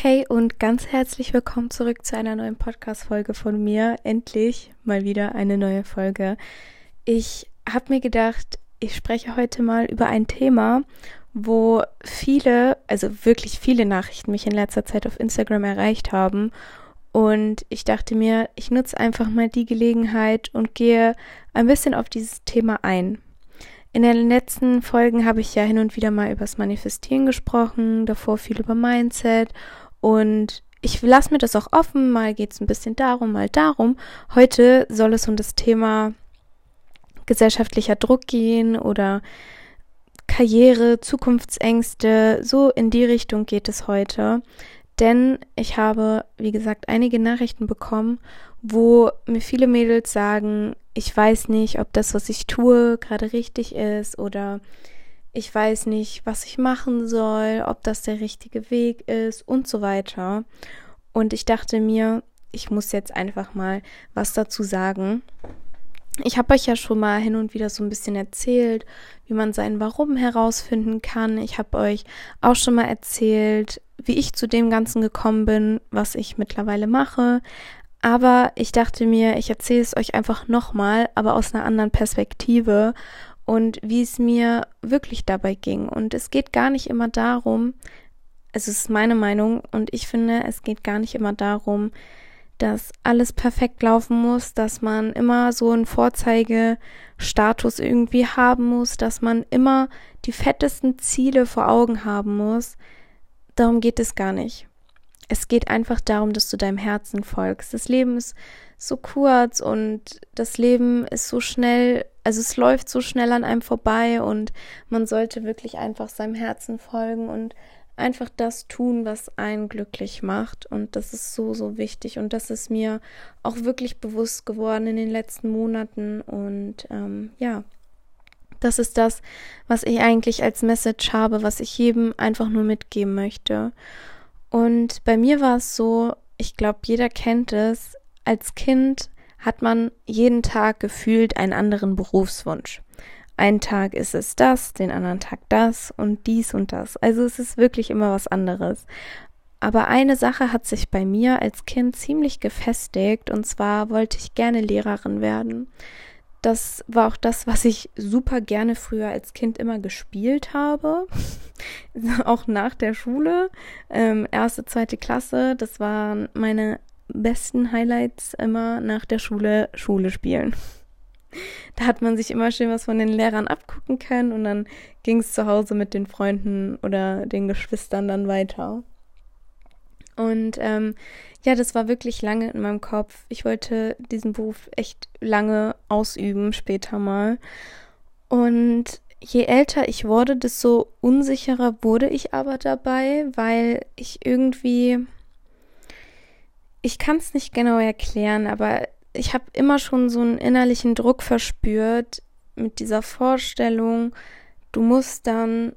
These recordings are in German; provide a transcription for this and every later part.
Hey und ganz herzlich willkommen zurück zu einer neuen Podcast-Folge von mir. Endlich mal wieder eine neue Folge. Ich habe mir gedacht, ich spreche heute mal über ein Thema, wo viele, also wirklich viele Nachrichten mich in letzter Zeit auf Instagram erreicht haben. Und ich dachte mir, ich nutze einfach mal die Gelegenheit und gehe ein bisschen auf dieses Thema ein. In den letzten Folgen habe ich ja hin und wieder mal übers Manifestieren gesprochen, davor viel über Mindset und ich lasse mir das auch offen, mal geht es ein bisschen darum, mal darum. Heute soll es um das Thema gesellschaftlicher Druck gehen oder Karriere, Zukunftsängste, so in die Richtung geht es heute. Denn ich habe, wie gesagt, einige Nachrichten bekommen, wo mir viele Mädels sagen, ich weiß nicht, ob das, was ich tue, gerade richtig ist oder ich weiß nicht, was ich machen soll, ob das der richtige Weg ist und so weiter. Und ich dachte mir, ich muss jetzt einfach mal was dazu sagen. Ich habe euch ja schon mal hin und wieder so ein bisschen erzählt, wie man sein Warum herausfinden kann. Ich habe euch auch schon mal erzählt, wie ich zu dem Ganzen gekommen bin, was ich mittlerweile mache. Aber ich dachte mir, ich erzähle es euch einfach nochmal, aber aus einer anderen Perspektive und wie es mir wirklich dabei ging. Und es geht gar nicht immer darum, es ist meine Meinung und ich finde, es geht gar nicht immer darum, dass alles perfekt laufen muss, dass man immer so einen Vorzeigestatus irgendwie haben muss, dass man immer die fettesten Ziele vor Augen haben muss. Darum geht es gar nicht. Es geht einfach darum, dass du deinem Herzen folgst. Das Leben ist so kurz und das Leben ist so schnell, also es läuft so schnell an einem vorbei und man sollte wirklich einfach seinem Herzen folgen und einfach das tun, was einen glücklich macht. Und das ist so, so wichtig. Und das ist mir auch wirklich bewusst geworden in den letzten Monaten. Und ähm, ja, das ist das, was ich eigentlich als Message habe, was ich jedem einfach nur mitgeben möchte. Und bei mir war es so, ich glaube, jeder kennt es, als Kind hat man jeden Tag gefühlt einen anderen Berufswunsch. Einen Tag ist es das, den anderen Tag das und dies und das. Also es ist wirklich immer was anderes. Aber eine Sache hat sich bei mir als Kind ziemlich gefestigt und zwar wollte ich gerne Lehrerin werden. Das war auch das, was ich super gerne früher als Kind immer gespielt habe. auch nach der Schule. Ähm, erste, zweite Klasse. Das waren meine besten Highlights immer nach der Schule Schule spielen. Da hat man sich immer schön was von den Lehrern abgucken können und dann ging es zu Hause mit den Freunden oder den Geschwistern dann weiter. Und ähm, ja, das war wirklich lange in meinem Kopf. Ich wollte diesen Beruf echt lange ausüben, später mal. Und je älter ich wurde, desto unsicherer wurde ich aber dabei, weil ich irgendwie ich kann es nicht genau erklären, aber ich habe immer schon so einen innerlichen Druck verspürt mit dieser Vorstellung, du musst dann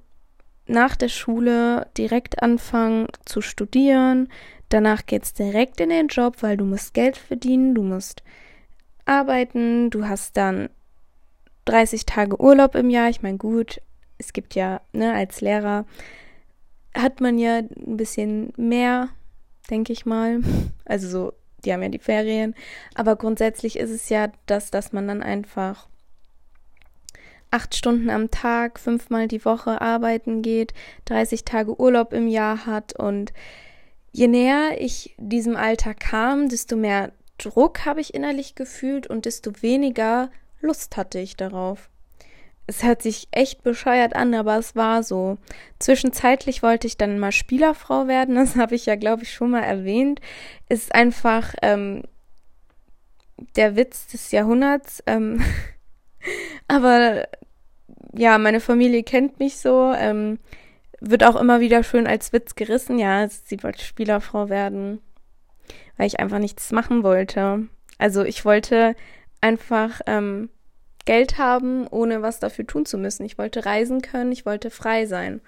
nach der Schule direkt anfangen zu studieren, danach geht's direkt in den Job, weil du musst Geld verdienen, du musst arbeiten, du hast dann 30 Tage Urlaub im Jahr. Ich meine, gut, es gibt ja, ne, als Lehrer hat man ja ein bisschen mehr denke ich mal. Also so, die haben ja die Ferien. Aber grundsätzlich ist es ja das, dass man dann einfach acht Stunden am Tag, fünfmal die Woche arbeiten geht, 30 Tage Urlaub im Jahr hat und je näher ich diesem Alter kam, desto mehr Druck habe ich innerlich gefühlt und desto weniger Lust hatte ich darauf es hört sich echt bescheuert an, aber es war so. Zwischenzeitlich wollte ich dann mal Spielerfrau werden, das habe ich ja, glaube ich, schon mal erwähnt. Ist einfach ähm, der Witz des Jahrhunderts. Ähm, aber ja, meine Familie kennt mich so. Ähm, wird auch immer wieder schön als Witz gerissen. Ja, sie wollte Spielerfrau werden, weil ich einfach nichts machen wollte. Also ich wollte einfach ähm, Geld haben, ohne was dafür tun zu müssen. Ich wollte reisen können, ich wollte frei sein.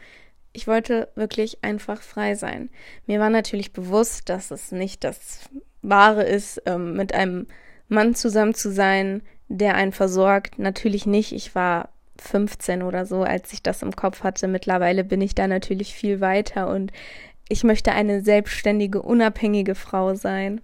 Ich wollte wirklich einfach frei sein. Mir war natürlich bewusst, dass es nicht das Wahre ist, ähm, mit einem Mann zusammen zu sein, der einen versorgt. Natürlich nicht. Ich war 15 oder so, als ich das im Kopf hatte. Mittlerweile bin ich da natürlich viel weiter und ich möchte eine selbstständige, unabhängige Frau sein.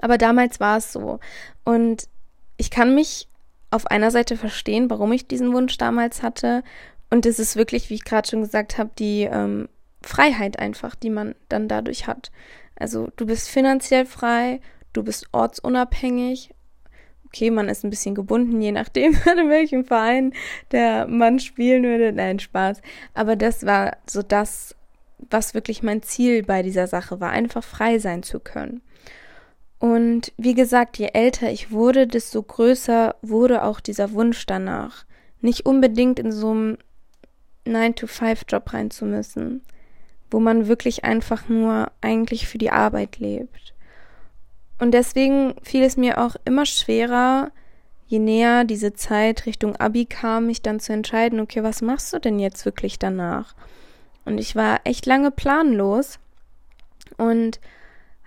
Aber damals war es so. Und ich kann mich auf einer Seite verstehen, warum ich diesen Wunsch damals hatte. Und es ist wirklich, wie ich gerade schon gesagt habe, die ähm, Freiheit einfach, die man dann dadurch hat. Also du bist finanziell frei, du bist ortsunabhängig. Okay, man ist ein bisschen gebunden, je nachdem, in welchem Verein der Mann spielen würde. Nein, Spaß. Aber das war so das, was wirklich mein Ziel bei dieser Sache war, einfach frei sein zu können. Und wie gesagt, je älter ich wurde, desto größer wurde auch dieser Wunsch danach, nicht unbedingt in so einem 9-to-5-Job rein zu müssen, wo man wirklich einfach nur eigentlich für die Arbeit lebt. Und deswegen fiel es mir auch immer schwerer, je näher diese Zeit Richtung Abi kam, mich dann zu entscheiden, okay, was machst du denn jetzt wirklich danach? Und ich war echt lange planlos und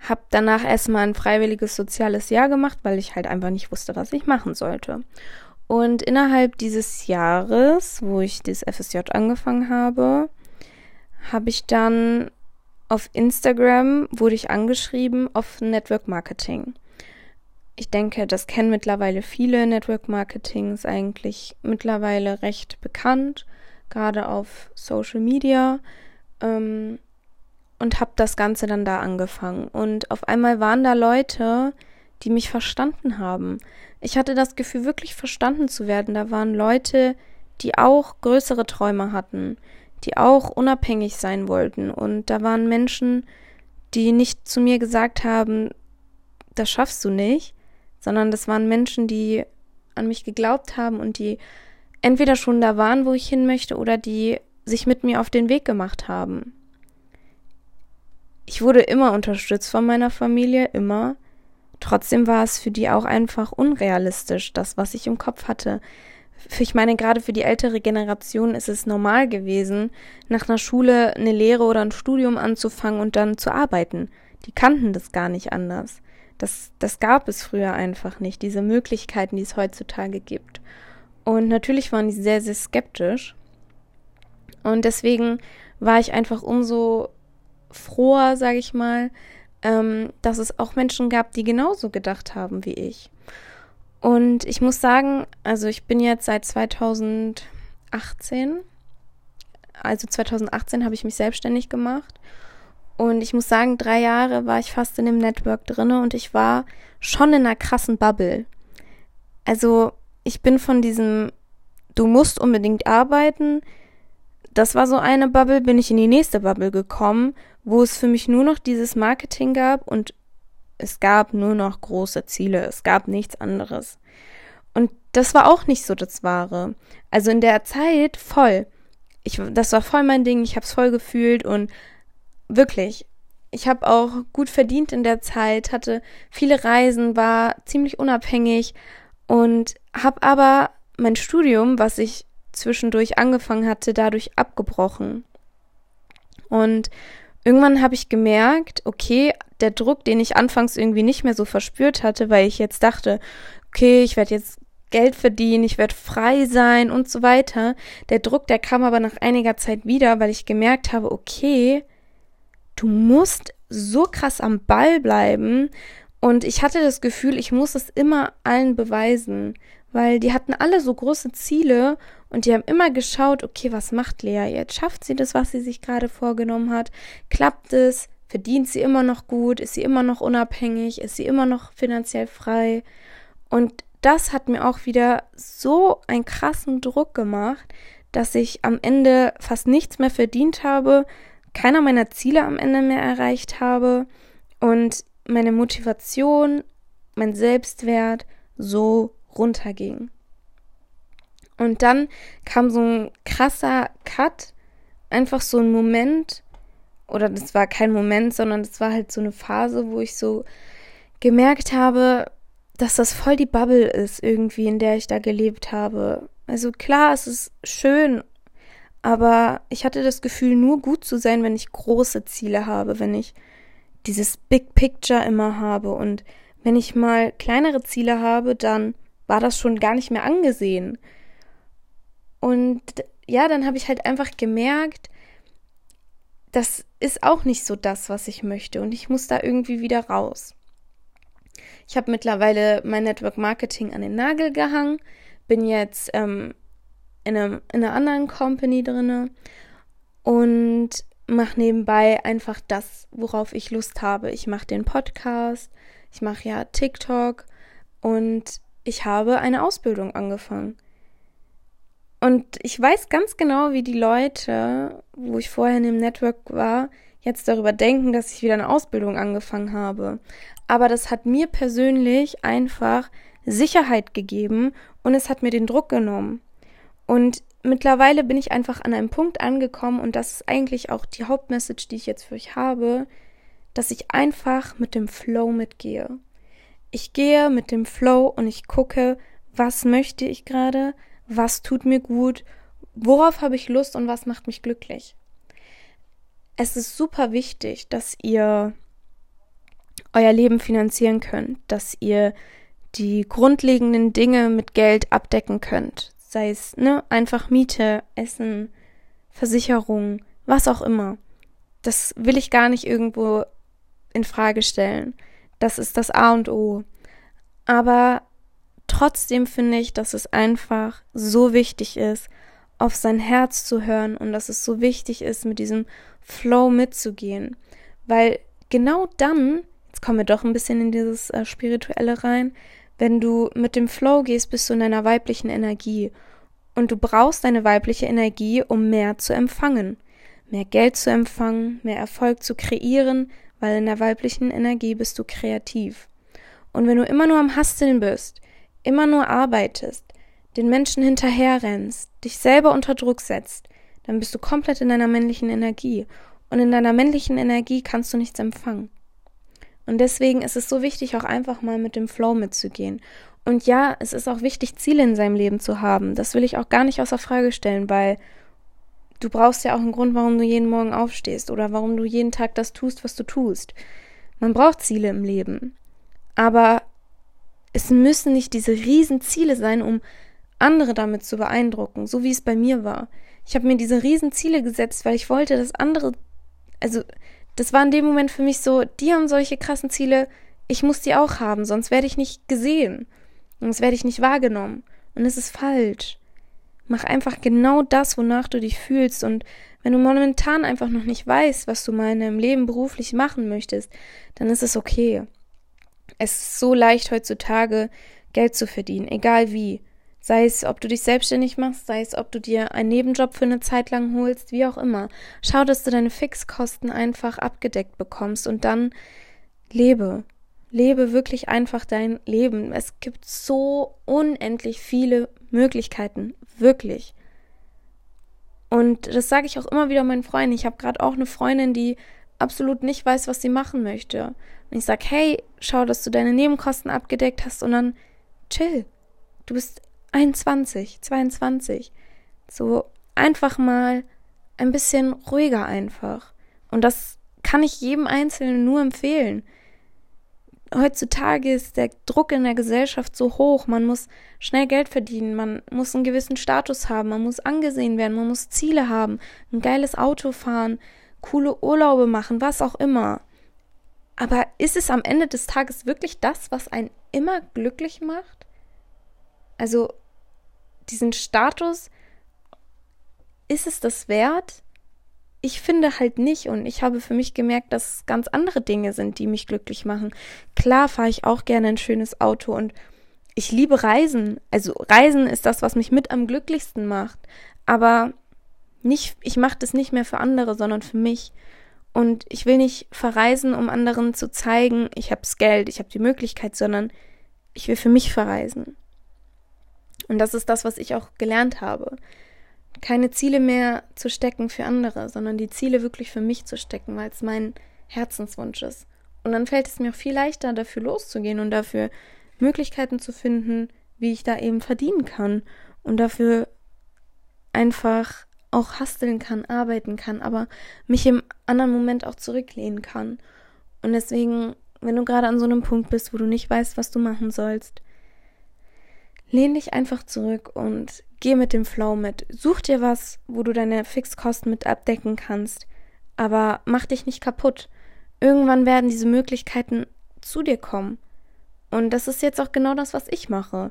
habe danach erstmal ein freiwilliges soziales Jahr gemacht, weil ich halt einfach nicht wusste, was ich machen sollte. Und innerhalb dieses Jahres, wo ich das FSJ angefangen habe, habe ich dann auf Instagram wurde ich angeschrieben auf Network Marketing. Ich denke, das kennen mittlerweile viele. Network Marketing ist eigentlich mittlerweile recht bekannt, gerade auf Social Media. Ähm, und habe das Ganze dann da angefangen. Und auf einmal waren da Leute, die mich verstanden haben. Ich hatte das Gefühl, wirklich verstanden zu werden. Da waren Leute, die auch größere Träume hatten, die auch unabhängig sein wollten. Und da waren Menschen, die nicht zu mir gesagt haben, das schaffst du nicht, sondern das waren Menschen, die an mich geglaubt haben und die entweder schon da waren, wo ich hin möchte, oder die sich mit mir auf den Weg gemacht haben ich wurde immer unterstützt von meiner Familie, immer. Trotzdem war es für die auch einfach unrealistisch, das, was ich im Kopf hatte. Ich meine, gerade für die ältere Generation ist es normal gewesen, nach einer Schule eine Lehre oder ein Studium anzufangen und dann zu arbeiten. Die kannten das gar nicht anders. Das, das gab es früher einfach nicht, diese Möglichkeiten, die es heutzutage gibt. Und natürlich waren die sehr, sehr skeptisch. Und deswegen war ich einfach umso froher, sage ich mal, ähm, dass es auch Menschen gab, die genauso gedacht haben wie ich. Und ich muss sagen, also ich bin jetzt seit 2018, also 2018 habe ich mich selbstständig gemacht. Und ich muss sagen, drei Jahre war ich fast in dem Network drinne und ich war schon in einer krassen Bubble. Also ich bin von diesem, du musst unbedingt arbeiten. Das war so eine Bubble, bin ich in die nächste Bubble gekommen wo es für mich nur noch dieses Marketing gab und es gab nur noch große Ziele, es gab nichts anderes. Und das war auch nicht so das Wahre. Also in der Zeit voll. Ich, das war voll mein Ding, ich habe es voll gefühlt und wirklich, ich habe auch gut verdient in der Zeit, hatte viele Reisen, war ziemlich unabhängig und habe aber mein Studium, was ich zwischendurch angefangen hatte, dadurch abgebrochen. Und irgendwann habe ich gemerkt, okay, der Druck, den ich anfangs irgendwie nicht mehr so verspürt hatte, weil ich jetzt dachte, okay, ich werde jetzt Geld verdienen, ich werde frei sein und so weiter. Der Druck, der kam aber nach einiger Zeit wieder, weil ich gemerkt habe, okay, du musst so krass am Ball bleiben. Und ich hatte das Gefühl, ich muss es immer allen beweisen, weil die hatten alle so große Ziele und die haben immer geschaut, okay, was macht Lea jetzt? Schafft sie das, was sie sich gerade vorgenommen hat? Klappt es? Verdient sie immer noch gut? Ist sie immer noch unabhängig? Ist sie immer noch finanziell frei? Und das hat mir auch wieder so einen krassen Druck gemacht, dass ich am Ende fast nichts mehr verdient habe, keiner meiner Ziele am Ende mehr erreicht habe und meine Motivation, mein Selbstwert so runterging. Und dann kam so ein krasser Cut, einfach so ein Moment, oder das war kein Moment, sondern das war halt so eine Phase, wo ich so gemerkt habe, dass das voll die Bubble ist, irgendwie, in der ich da gelebt habe. Also klar, es ist schön, aber ich hatte das Gefühl, nur gut zu sein, wenn ich große Ziele habe, wenn ich dieses Big Picture immer habe. Und wenn ich mal kleinere Ziele habe, dann war das schon gar nicht mehr angesehen. Und ja, dann habe ich halt einfach gemerkt, dass ist auch nicht so das, was ich möchte und ich muss da irgendwie wieder raus. Ich habe mittlerweile mein Network Marketing an den Nagel gehangen, bin jetzt ähm, in, einem, in einer anderen Company drinne und mache nebenbei einfach das, worauf ich Lust habe. Ich mache den Podcast, ich mache ja TikTok und ich habe eine Ausbildung angefangen. Und ich weiß ganz genau, wie die Leute, wo ich vorher in dem Network war, jetzt darüber denken, dass ich wieder eine Ausbildung angefangen habe. Aber das hat mir persönlich einfach Sicherheit gegeben und es hat mir den Druck genommen. Und mittlerweile bin ich einfach an einem Punkt angekommen und das ist eigentlich auch die Hauptmessage, die ich jetzt für euch habe, dass ich einfach mit dem Flow mitgehe. Ich gehe mit dem Flow und ich gucke, was möchte ich gerade, was tut mir gut, worauf habe ich Lust und was macht mich glücklich. Es ist super wichtig, dass ihr euer Leben finanzieren könnt, dass ihr die grundlegenden Dinge mit Geld abdecken könnt. Sei es ne, einfach Miete, Essen, Versicherung, was auch immer. Das will ich gar nicht irgendwo in Frage stellen. Das ist das A und O. Aber trotzdem finde ich, dass es einfach so wichtig ist, auf sein Herz zu hören und dass es so wichtig ist, mit diesem Flow mitzugehen. Weil genau dann, jetzt kommen wir doch ein bisschen in dieses äh, Spirituelle rein, wenn du mit dem Flow gehst, bist du in deiner weiblichen Energie. Und du brauchst deine weibliche Energie, um mehr zu empfangen. Mehr Geld zu empfangen, mehr Erfolg zu kreieren, weil in der weiblichen Energie bist du kreativ. Und wenn du immer nur am Hasteln bist, immer nur arbeitest, den Menschen hinterherrennst, dich selber unter Druck setzt, dann bist du komplett in deiner männlichen Energie. Und in deiner männlichen Energie kannst du nichts empfangen. Und deswegen ist es so wichtig, auch einfach mal mit dem Flow mitzugehen. Und ja, es ist auch wichtig, Ziele in seinem Leben zu haben. Das will ich auch gar nicht außer Frage stellen, weil du brauchst ja auch einen Grund, warum du jeden Morgen aufstehst oder warum du jeden Tag das tust, was du tust. Man braucht Ziele im Leben. Aber es müssen nicht diese Riesenziele sein, um andere damit zu beeindrucken, so wie es bei mir war. Ich habe mir diese Riesenziele gesetzt, weil ich wollte, dass andere, also das war in dem Moment für mich so, die haben solche krassen Ziele, ich muss die auch haben, sonst werde ich nicht gesehen, sonst werde ich nicht wahrgenommen. Und es ist falsch. Mach einfach genau das, wonach du dich fühlst. Und wenn du momentan einfach noch nicht weißt, was du mal in deinem Leben beruflich machen möchtest, dann ist es okay. Es ist so leicht heutzutage, Geld zu verdienen, egal wie. Sei es, ob du dich selbstständig machst, sei es, ob du dir einen Nebenjob für eine Zeit lang holst, wie auch immer. Schau, dass du deine Fixkosten einfach abgedeckt bekommst und dann lebe. Lebe wirklich einfach dein Leben. Es gibt so unendlich viele Möglichkeiten, wirklich. Und das sage ich auch immer wieder meinen Freunden. Ich habe gerade auch eine Freundin, die absolut nicht weiß, was sie machen möchte. Und ich sage, hey, schau, dass du deine Nebenkosten abgedeckt hast und dann chill. Du bist 21, 22. So einfach mal ein bisschen ruhiger einfach. Und das kann ich jedem Einzelnen nur empfehlen. Heutzutage ist der Druck in der Gesellschaft so hoch, man muss schnell Geld verdienen, man muss einen gewissen Status haben, man muss angesehen werden, man muss Ziele haben, ein geiles Auto fahren, coole Urlaube machen, was auch immer. Aber ist es am Ende des Tages wirklich das, was einen immer glücklich macht? Also diesen Status, ist es das wert? Ich finde halt nicht und ich habe für mich gemerkt, dass es ganz andere Dinge sind, die mich glücklich machen. Klar fahre ich auch gerne ein schönes Auto und ich liebe Reisen. Also Reisen ist das, was mich mit am glücklichsten macht. Aber nicht, ich mache das nicht mehr für andere, sondern für mich. Und ich will nicht verreisen, um anderen zu zeigen, ich hab's Geld, ich habe die Möglichkeit, sondern ich will für mich verreisen. Und das ist das, was ich auch gelernt habe. Keine Ziele mehr zu stecken für andere, sondern die Ziele wirklich für mich zu stecken, weil es mein Herzenswunsch ist. Und dann fällt es mir auch viel leichter, dafür loszugehen und dafür Möglichkeiten zu finden, wie ich da eben verdienen kann und dafür einfach auch hasteln kann, arbeiten kann, aber mich im anderen Moment auch zurücklehnen kann. Und deswegen, wenn du gerade an so einem Punkt bist, wo du nicht weißt, was du machen sollst, lehn dich einfach zurück und geh mit dem Flow mit. Such dir was, wo du deine Fixkosten mit abdecken kannst, Aber mach dich nicht kaputt. Irgendwann werden diese Möglichkeiten zu dir kommen. Und das ist jetzt auch genau das, was ich mache.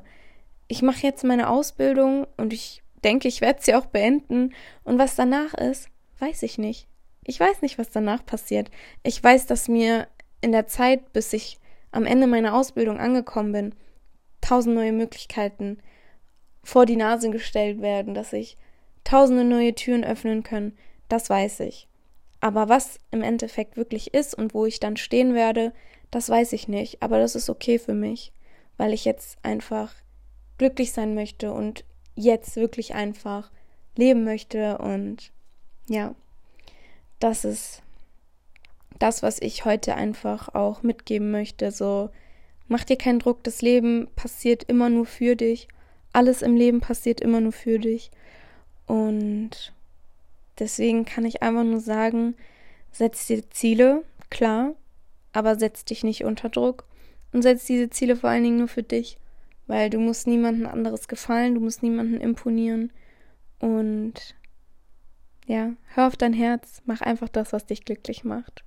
Ich mache jetzt meine Ausbildung und ich denke, ich werde sie auch beenden. Und was danach ist, weiß ich nicht. Ich weiß nicht, was danach passiert. Ich weiß, dass mir in der Zeit, bis ich am Ende meiner Ausbildung angekommen bin, tausend neue Möglichkeiten vor die Nase gestellt werden, dass ich tausende neue Türen öffnen können, das weiß ich. Aber was im Endeffekt wirklich ist und wo ich dann stehen werde, das weiß ich nicht. Aber das ist okay für mich, weil ich jetzt einfach glücklich sein möchte und jetzt wirklich einfach leben möchte und ja, das ist das, was ich heute einfach auch mitgeben möchte. So, mach dir keinen Druck, das Leben passiert immer nur für dich. Alles im Leben passiert immer nur für dich. Und deswegen kann ich einfach nur sagen, setz dir Ziele, klar, aber setz dich nicht unter Druck und setz diese Ziele vor allen Dingen nur für dich, weil du musst niemandem anderes gefallen, du musst niemandem imponieren und ja, hör auf dein Herz, mach einfach das, was dich glücklich macht.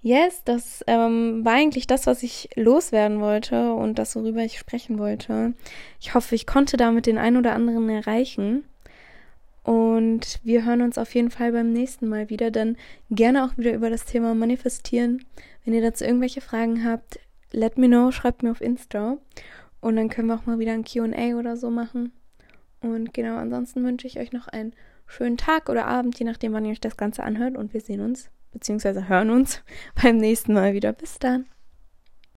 Yes, das ähm, war eigentlich das, was ich loswerden wollte und das, worüber ich sprechen wollte. Ich hoffe, ich konnte damit den einen oder anderen erreichen. Und wir hören uns auf jeden Fall beim nächsten Mal wieder, dann gerne auch wieder über das Thema Manifestieren. Wenn ihr dazu irgendwelche Fragen habt, let me know, schreibt mir auf Insta. Und dann können wir auch mal wieder ein QA oder so machen. Und genau, ansonsten wünsche ich euch noch einen schönen Tag oder Abend, je nachdem, wann ihr euch das Ganze anhört. Und wir sehen uns, beziehungsweise hören uns beim nächsten Mal wieder. Bis dann.